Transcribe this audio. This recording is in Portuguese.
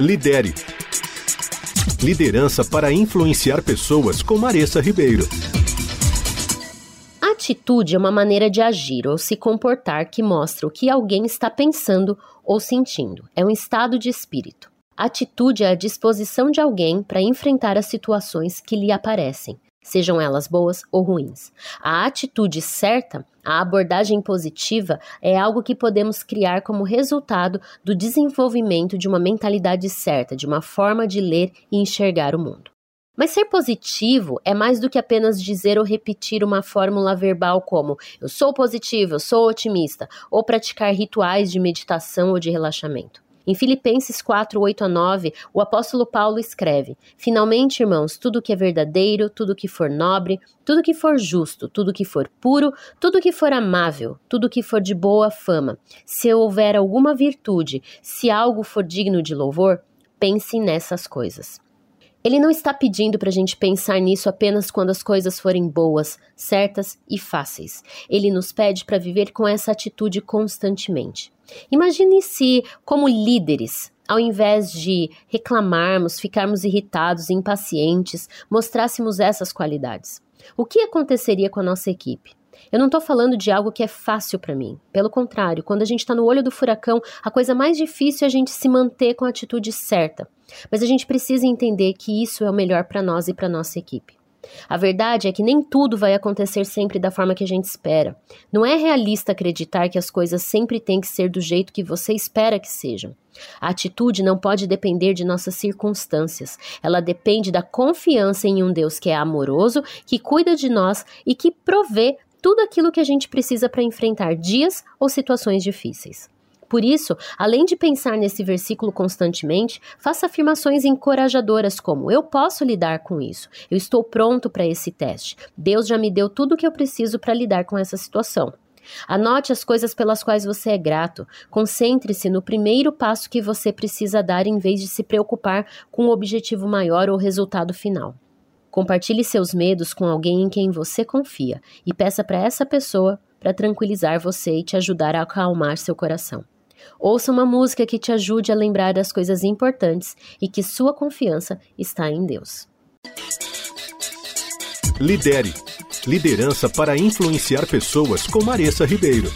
Lidere. Liderança para influenciar pessoas com Maressa Ribeiro. Atitude é uma maneira de agir ou se comportar que mostra o que alguém está pensando ou sentindo. É um estado de espírito. Atitude é a disposição de alguém para enfrentar as situações que lhe aparecem, sejam elas boas ou ruins. A atitude certa, a abordagem positiva, é algo que podemos criar como resultado do desenvolvimento de uma mentalidade certa, de uma forma de ler e enxergar o mundo. Mas ser positivo é mais do que apenas dizer ou repetir uma fórmula verbal como eu sou positivo, eu sou otimista, ou praticar rituais de meditação ou de relaxamento. Em Filipenses 4, 8 a 9, o apóstolo Paulo escreve: Finalmente, irmãos, tudo que é verdadeiro, tudo que for nobre, tudo que for justo, tudo que for puro, tudo que for amável, tudo que for de boa fama, se houver alguma virtude, se algo for digno de louvor, pense nessas coisas. Ele não está pedindo para a gente pensar nisso apenas quando as coisas forem boas, certas e fáceis. Ele nos pede para viver com essa atitude constantemente. Imagine se, como líderes, ao invés de reclamarmos, ficarmos irritados, impacientes, mostrássemos essas qualidades. O que aconteceria com a nossa equipe? Eu não estou falando de algo que é fácil para mim. Pelo contrário, quando a gente está no olho do furacão, a coisa mais difícil é a gente se manter com a atitude certa. Mas a gente precisa entender que isso é o melhor para nós e para nossa equipe. A verdade é que nem tudo vai acontecer sempre da forma que a gente espera. Não é realista acreditar que as coisas sempre têm que ser do jeito que você espera que sejam. A atitude não pode depender de nossas circunstâncias. Ela depende da confiança em um Deus que é amoroso, que cuida de nós e que provê tudo aquilo que a gente precisa para enfrentar dias ou situações difíceis. Por isso, além de pensar nesse versículo constantemente, faça afirmações encorajadoras como: Eu posso lidar com isso, eu estou pronto para esse teste, Deus já me deu tudo o que eu preciso para lidar com essa situação. Anote as coisas pelas quais você é grato. Concentre-se no primeiro passo que você precisa dar em vez de se preocupar com o objetivo maior ou resultado final. Compartilhe seus medos com alguém em quem você confia e peça para essa pessoa para tranquilizar você e te ajudar a acalmar seu coração. Ouça uma música que te ajude a lembrar das coisas importantes e que sua confiança está em Deus. Lidere. Liderança para influenciar pessoas com Maressa Ribeiro.